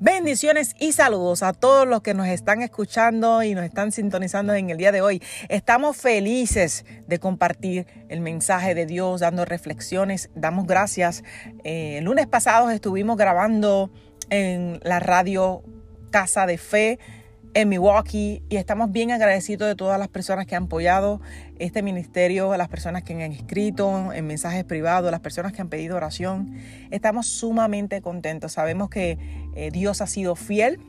Bendiciones y saludos a todos los que nos están escuchando y nos están sintonizando en el día de hoy. Estamos felices de compartir el mensaje de Dios, dando reflexiones. Damos gracias. Eh, el lunes pasado estuvimos grabando en la radio Casa de Fe en Milwaukee y estamos bien agradecidos de todas las personas que han apoyado este ministerio, las personas que han escrito en mensajes privados, las personas que han pedido oración. Estamos sumamente contentos. Sabemos que eh, Dios ha sido fiel.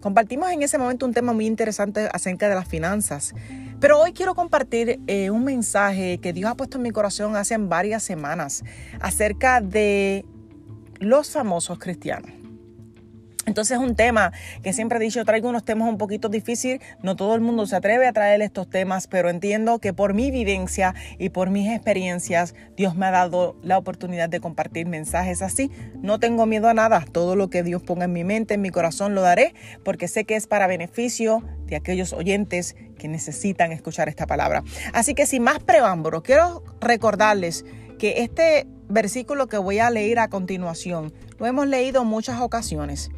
Compartimos en ese momento un tema muy interesante acerca de las finanzas. Pero hoy quiero compartir eh, un mensaje que Dios ha puesto en mi corazón hace varias semanas acerca de los famosos cristianos. Entonces es un tema que siempre he dicho, traigo unos temas un poquito difíciles, no todo el mundo se atreve a traer estos temas, pero entiendo que por mi vivencia y por mis experiencias, Dios me ha dado la oportunidad de compartir mensajes así. No tengo miedo a nada, todo lo que Dios ponga en mi mente, en mi corazón, lo daré, porque sé que es para beneficio de aquellos oyentes que necesitan escuchar esta palabra. Así que sin más preámbulo, quiero recordarles que este versículo que voy a leer a continuación lo hemos leído muchas ocasiones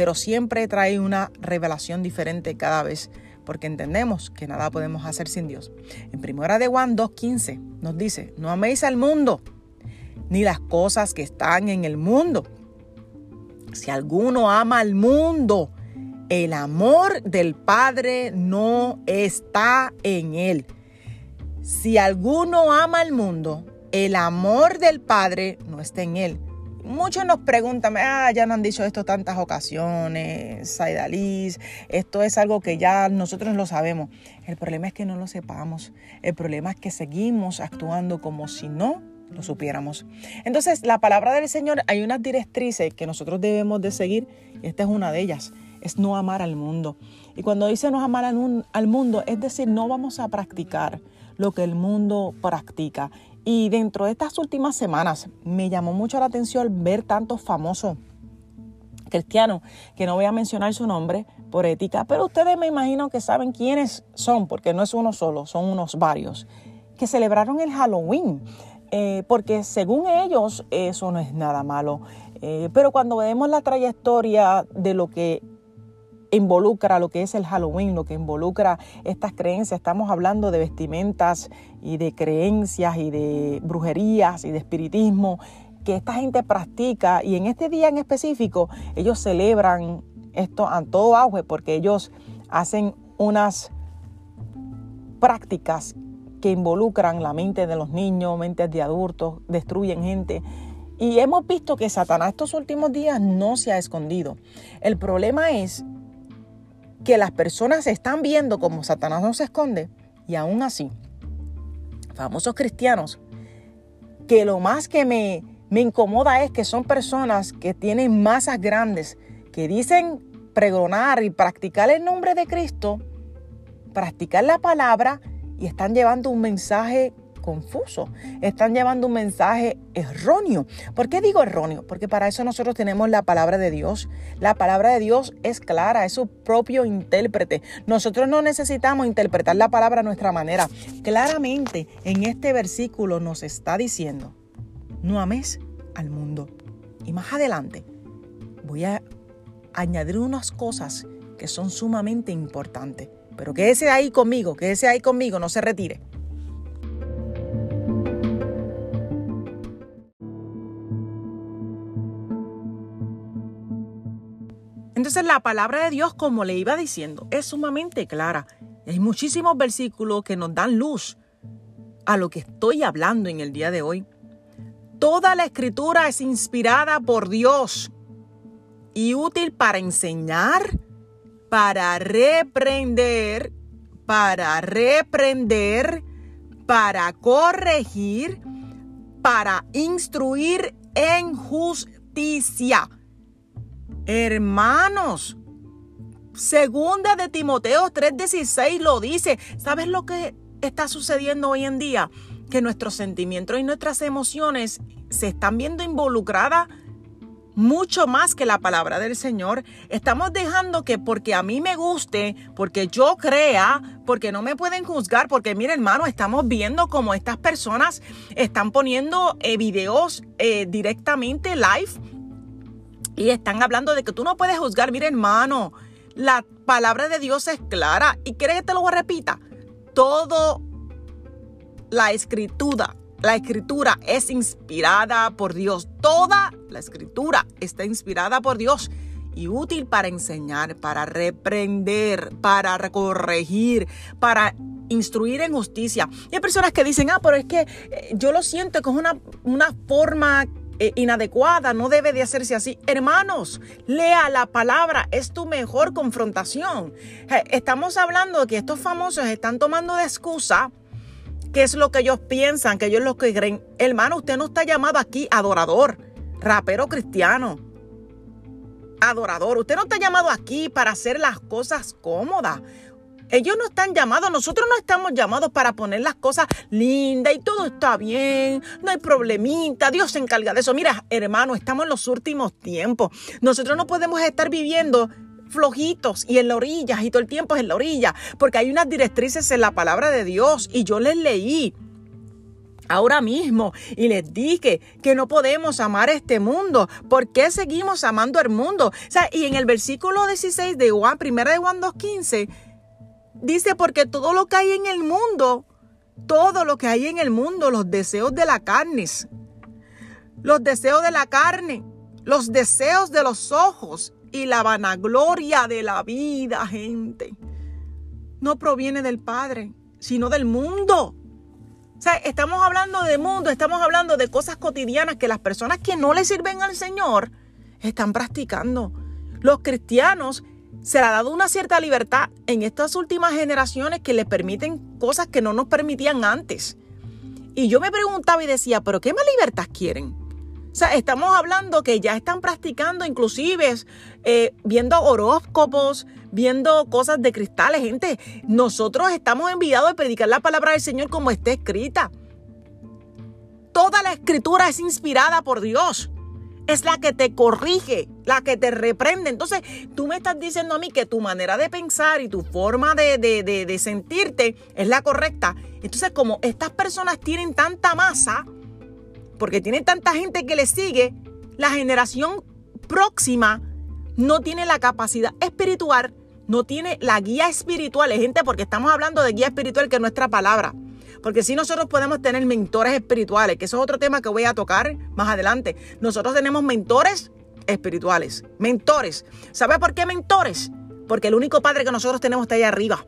pero siempre trae una revelación diferente cada vez, porque entendemos que nada podemos hacer sin Dios. En primera de Juan 2.15 nos dice, no améis al mundo, ni las cosas que están en el mundo. Si alguno ama al mundo, el amor del Padre no está en él. Si alguno ama al mundo, el amor del Padre no está en él. Muchos nos preguntan, ah, ya nos han dicho esto tantas ocasiones, Saidalis, esto es algo que ya nosotros lo sabemos. El problema es que no lo sepamos. El problema es que seguimos actuando como si no lo supiéramos. Entonces, la palabra del Señor, hay unas directrices que nosotros debemos de seguir, y esta es una de ellas, es no amar al mundo. Y cuando dice no amar al mundo, es decir, no vamos a practicar lo que el mundo practica. Y dentro de estas últimas semanas me llamó mucho la atención ver tantos famosos cristianos, que no voy a mencionar su nombre por ética, pero ustedes me imagino que saben quiénes son, porque no es uno solo, son unos varios, que celebraron el Halloween, eh, porque según ellos eso no es nada malo. Eh, pero cuando vemos la trayectoria de lo que involucra lo que es el Halloween, lo que involucra estas creencias. Estamos hablando de vestimentas y de creencias y de brujerías y de espiritismo que esta gente practica y en este día en específico ellos celebran esto a todo auge porque ellos hacen unas prácticas que involucran la mente de los niños, mentes de adultos, destruyen gente. Y hemos visto que Satanás estos últimos días no se ha escondido. El problema es que las personas están viendo como Satanás no se esconde y aún así, famosos cristianos, que lo más que me, me incomoda es que son personas que tienen masas grandes, que dicen pregonar y practicar el nombre de Cristo, practicar la palabra y están llevando un mensaje confuso, están llevando un mensaje erróneo. ¿Por qué digo erróneo? Porque para eso nosotros tenemos la palabra de Dios. La palabra de Dios es clara, es su propio intérprete. Nosotros no necesitamos interpretar la palabra a nuestra manera. Claramente en este versículo nos está diciendo, no ames al mundo. Y más adelante voy a añadir unas cosas que son sumamente importantes. Pero quédese ahí conmigo, quédese ahí conmigo, no se retire. Entonces la palabra de Dios, como le iba diciendo, es sumamente clara. Hay muchísimos versículos que nos dan luz a lo que estoy hablando en el día de hoy. Toda la escritura es inspirada por Dios y útil para enseñar, para reprender, para reprender, para corregir, para instruir en justicia Hermanos, segunda de Timoteo 3:16 lo dice. ¿Sabes lo que está sucediendo hoy en día? Que nuestros sentimientos y nuestras emociones se están viendo involucradas mucho más que la palabra del Señor. Estamos dejando que porque a mí me guste, porque yo crea, porque no me pueden juzgar, porque mire hermano, estamos viendo como estas personas están poniendo eh, videos eh, directamente live Y están hablando de que tú no puedes juzgar. Mira, hermano, la palabra de Dios es clara. ¿Y quiere que te lo repita? Todo la escritura, la escritura es inspirada por Dios. Toda la escritura está inspirada por Dios y útil para enseñar, para reprender, para corregir, para instruir en justicia. Y hay personas que dicen, ah, pero es que eh, yo lo siento que es una, una forma eh, inadecuada, no debe de hacerse así. Hermanos, lea la palabra, es tu mejor confrontación. Estamos hablando de que estos famosos están tomando de excusa qué es lo que ellos piensan, que ellos lo que creen. Hermano, usted no está llamado aquí adorador, rapero cristiano. Adorador, usted no está llamado aquí para hacer las cosas cómodas. Ellos no están llamados, nosotros no estamos llamados para poner las cosas lindas y todo está bien, no hay problemita, Dios se encarga de eso. Mira, hermano, estamos en los últimos tiempos. Nosotros no podemos estar viviendo flojitos y en la orilla y todo el tiempo es en la orilla, porque hay unas directrices en la palabra de Dios y yo les leí ahora mismo y les dije que no podemos amar este mundo. ¿Por qué seguimos amando el mundo? O sea, y en el versículo 16 de Juan, primera de Juan 2.15, Dice, porque todo lo que hay en el mundo, todo lo que hay en el mundo, los deseos de la carne, los deseos de la carne, los deseos de los ojos y la vanagloria de la vida, gente, no proviene del Padre, sino del mundo. O sea, estamos hablando de mundo, estamos hablando de cosas cotidianas que las personas que no le sirven al Señor están practicando. Los cristianos se le ha dado una cierta libertad en estas últimas generaciones que le permiten cosas que no nos permitían antes. Y yo me preguntaba y decía, pero ¿qué más libertad quieren? O sea, estamos hablando que ya están practicando inclusive eh, viendo horóscopos, viendo cosas de cristales. Gente, nosotros estamos enviados a predicar la palabra del Señor como está escrita. Toda la escritura es inspirada por Dios es la que te corrige, la que te reprende. Entonces, tú me estás diciendo a mí que tu manera de pensar y tu forma de, de, sentirte es la correcta. Entonces, como estas personas tienen tanta masa, porque tienen tanta gente que les sigue, la generación próxima no tiene la capacidad espiritual, no tiene la guía espiritual, gente, porque estamos hablando de guía espiritual que es nuestra palabra. Porque si nosotros podemos tener mentores espirituales, que eso es otro tema que voy a tocar más adelante. Nosotros tenemos mentores espirituales. Mentores. ¿Sabe por qué mentores? Porque el único padre que nosotros tenemos está allá arriba.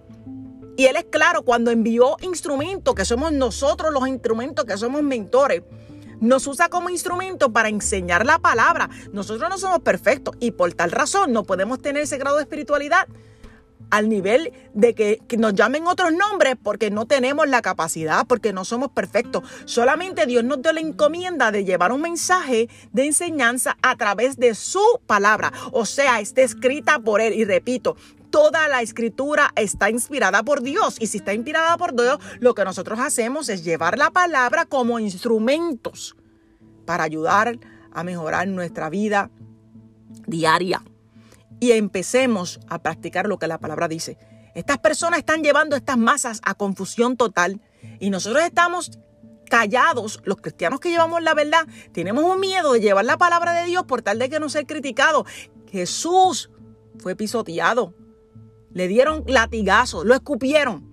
Y Él es claro cuando envió instrumentos, que somos nosotros los instrumentos, que somos mentores. Nos usa como instrumento para enseñar la palabra. Nosotros no somos perfectos y por tal razón no podemos tener ese grado de espiritualidad al nivel de que, nos llamen otros nombres porque no tenemos la capacidad, porque no somos perfectos. Solamente Dios nos dio la encomienda de llevar un mensaje de enseñanza a través de su palabra. O sea, está escrita por Él. Y repito, toda la escritura está inspirada por Dios. Y si está inspirada por Dios, lo que nosotros hacemos es llevar la palabra como instrumentos para ayudar a mejorar nuestra vida diaria y empecemos a practicar lo que la palabra dice. Estas personas están llevando estas masas a confusión total y nosotros estamos callados, los cristianos que llevamos la verdad, tenemos un miedo de llevar la palabra de Dios por tal de que no ser criticado. Jesús fue pisoteado, le dieron latigazos, lo escupieron.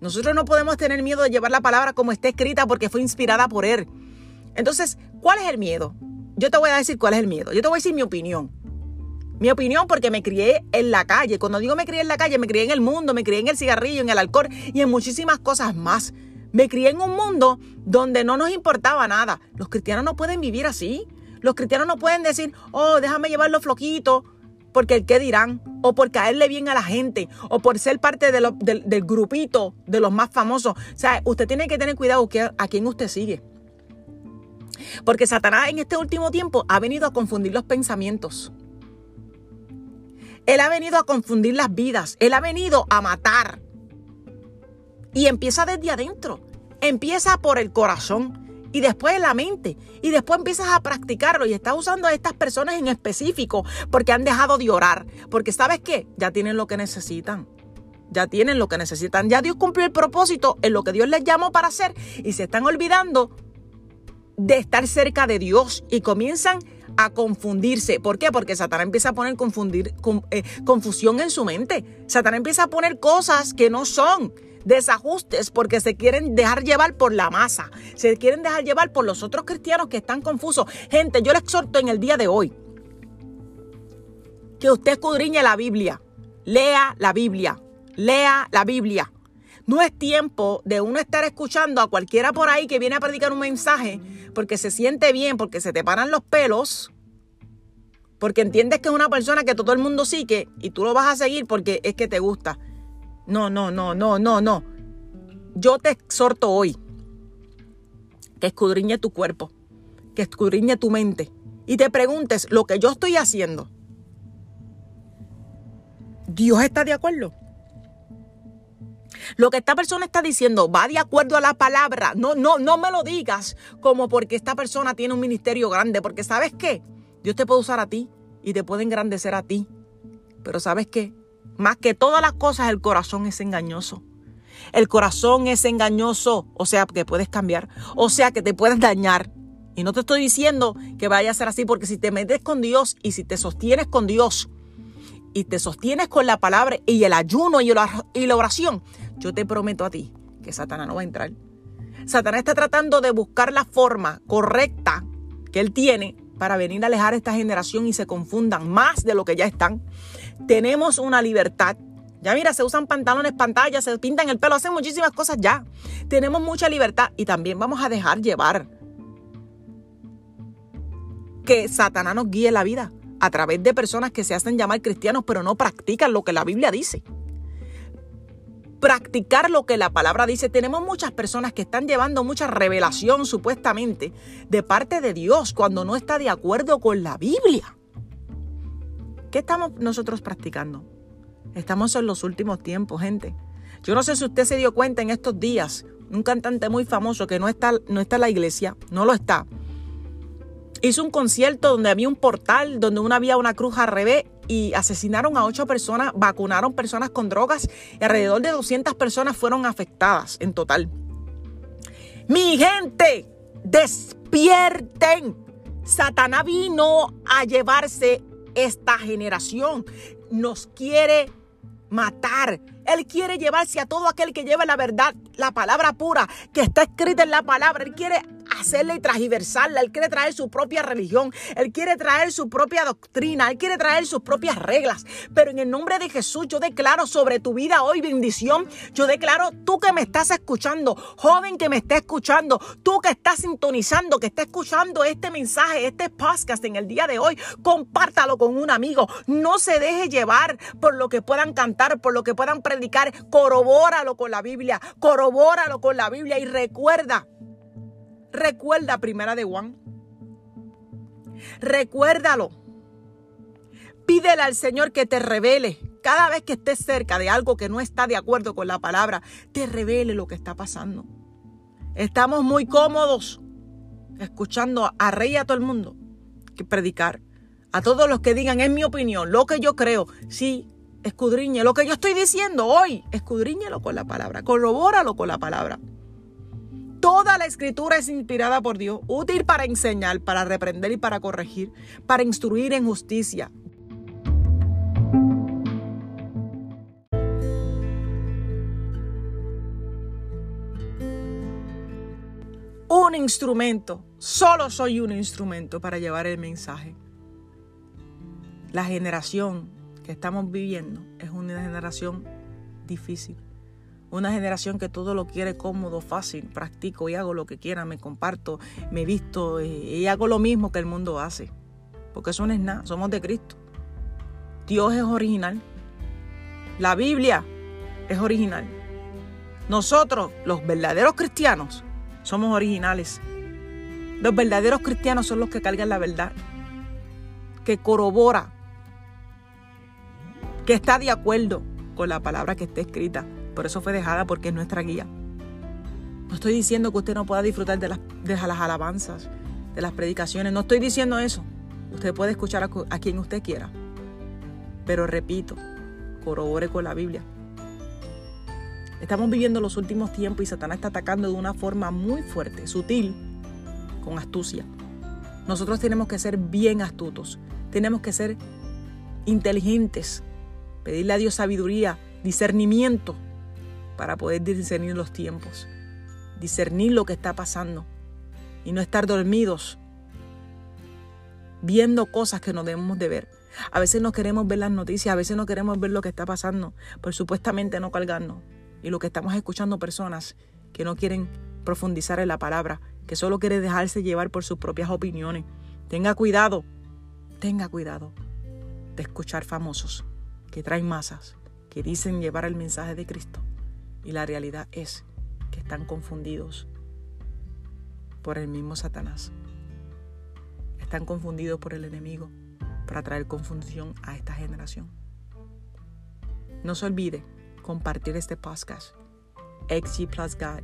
Nosotros no podemos tener miedo de llevar la palabra como está escrita porque fue inspirada por Él. Entonces, ¿cuál es el miedo? Yo te voy a decir cuál es el miedo. Yo te voy a decir mi opinión. Mi opinión, porque me crié en la calle. Cuando digo me crié en la calle, me crié en el mundo, me crié en el cigarrillo, en el alcohol y en muchísimas cosas más. Me crié en un mundo donde no nos importaba nada. Los cristianos no pueden vivir así. Los cristianos no pueden decir, oh, déjame llevarlo floquito, porque el qué dirán, o por caerle bien a la gente, o por ser parte del, del, grupito de los más famosos. O sea, usted tiene que tener cuidado a quién usted sigue. Porque Satanás en este último tiempo ha venido a confundir los pensamientos. Él ha venido a confundir las vidas. Él ha venido a matar. Y empieza desde adentro. Empieza por el corazón y después la mente. Y después empiezas a practicarlo y estás usando a estas personas en específico porque han dejado de orar. Porque sabes qué? Ya tienen lo que necesitan. Ya tienen lo que necesitan. Ya Dios cumplió el propósito en lo que Dios les llamó para hacer y se están olvidando de estar cerca de Dios y comienzan a confundirse. ¿Por qué? Porque Satanás empieza a poner eh, confusión en su mente. Satanás empieza a poner cosas que no son desajustes porque se quieren dejar llevar por la masa, se quieren dejar llevar por los otros cristianos que están confusos. Gente, yo les exhorto en el día de hoy que usted escudriñe la Biblia, lea la Biblia, lea la Biblia. No es tiempo de uno estar escuchando a cualquiera por ahí que viene a predicar un mensaje porque se siente bien, porque se te paran los pelos, porque entiendes que es una persona que todo el mundo sigue y tú lo vas a seguir porque es que te gusta. No, no, no, no, no, no. Yo te exhorto hoy que escudriñe tu cuerpo, que escudriñe tu mente y te preguntes lo que yo estoy haciendo. ¿Dios está de acuerdo? Lo que esta persona está diciendo va de acuerdo a la palabra. No, no, no me lo digas como porque esta persona tiene un ministerio grande, porque sabes qué? Dios te puede usar a ti y te puede engrandecer a ti. Pero sabes qué? Más que todas las cosas, el corazón es engañoso. El corazón es engañoso, o sea, que puedes cambiar, o sea, que te puedes dañar. Y no te estoy diciendo que vaya a ser así, porque si te metes con Dios y si te sostienes con Dios y te sostienes con la palabra y el ayuno y la oración, yo te prometo a ti que Satanás no va a entrar. Satanás está tratando de buscar la forma correcta que él tiene para venir a alejar a esta generación y se confundan más de lo que ya están. Tenemos una libertad. Ya mira, se usan pantalones, pantallas, se pintan el pelo, hacen muchísimas cosas ya. Tenemos mucha libertad y también vamos a dejar llevar que Satanás nos guíe la vida a través de personas que se hacen llamar cristianos pero no practican lo que la Biblia dice practicar lo que la palabra dice. Tenemos muchas personas que están llevando mucha revelación supuestamente de parte de Dios cuando no está de acuerdo con la Biblia. ¿Qué estamos nosotros practicando? Estamos en los últimos tiempos, gente. Yo no sé si usted se dio cuenta en estos días, un cantante muy famoso que no está, no está en la iglesia, no lo está. Hizo un concierto donde había un portal, donde una había una cruz al revés y asesinaron a ocho personas, vacunaron personas con drogas y alrededor de 200 personas fueron afectadas en total. Mi gente, despierten. Satanás vino a llevarse esta generación. Nos quiere matar. Él quiere llevarse a todo aquel que lleve la verdad, la palabra pura que está escrita en la palabra. Él quiere hacerla y transversarla. Él quiere traer su propia religión. Él quiere traer su propia doctrina. Él quiere traer sus propias reglas. Pero en el nombre de Jesús yo declaro sobre tu vida hoy bendición. Yo declaro tú que me estás escuchando, joven que me está escuchando, tú que estás sintonizando, que está escuchando este mensaje, este podcast en el día de hoy, compártalo con un amigo. No se deje llevar por lo que puedan cantar, por lo que puedan predicar. Corrobóralo con la Biblia. Corrobóralo con la Biblia y recuerda Recuerda primera de Juan. Recuérdalo. Pídele al Señor que te revele. Cada vez que estés cerca de algo que no está de acuerdo con la palabra, te revele lo que está pasando. Estamos muy cómodos escuchando a rey a todo el mundo que predicar. A todos los que digan, es mi opinión, lo que yo creo. Sí, escudriñe lo que yo estoy diciendo hoy. Escudriñelo con la palabra, corrobóralo con la palabra. Toda la escritura es inspirada por Dios, útil para enseñar, para reprender y para corregir, para instruir en justicia. Un instrumento, solo soy un instrumento para llevar el mensaje. La generación que estamos viviendo es una generación difícil una generación que todo lo quiere cómodo, fácil, practico y hago lo que quiera, me comparto, me visto eh, y hago lo mismo que el mundo hace. Porque eso no es nada, somos de Cristo. Dios es original. La Biblia es original. Nosotros, los verdaderos cristianos, somos originales. Los verdaderos cristianos son los que cargan la verdad, que corrobora, que está de acuerdo con la palabra que está escrita. Por eso fue dejada porque es nuestra guía. No estoy diciendo que usted no pueda disfrutar de las, de las alabanzas, de las predicaciones. No estoy diciendo eso. Usted puede escuchar a, a quien usted quiera. Pero repito, corrobore con la Biblia. Estamos viviendo los últimos tiempos y Satanás está atacando de una forma muy fuerte, sutil, con astucia. Nosotros tenemos que ser bien astutos, tenemos que ser inteligentes, pedirle a Dios sabiduría, discernimiento para poder discernir los tiempos, discernir lo que está pasando y no estar dormidos viendo cosas que no debemos de ver. A veces no queremos ver las noticias, a veces no queremos ver lo que está pasando, por supuestamente no cargarnos. Y lo que estamos escuchando personas que no quieren profundizar en la palabra, que solo quieren dejarse llevar por sus propias opiniones. Tenga cuidado, tenga cuidado de escuchar famosos que traen masas, que dicen llevar el mensaje de Cristo. Y la realidad es que están confundidos por el mismo Satanás. Están confundidos por el enemigo para traer confusión a esta generación. No se olvide compartir este podcast. XG Plus God,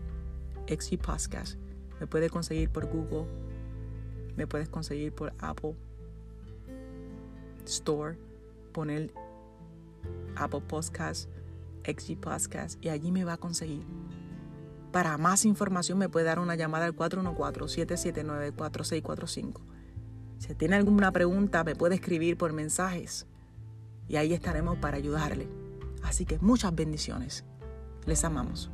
XG Podcast. Me puedes conseguir por Google, me puedes conseguir por Apple Store, poner Apple Podcast, XG Podcast y allí me va a conseguir. Para más información me puede dar una llamada al 414-779-4645. Si tiene alguna pregunta me puede escribir por mensajes y ahí estaremos para ayudarle. Así que muchas bendiciones. Les amamos.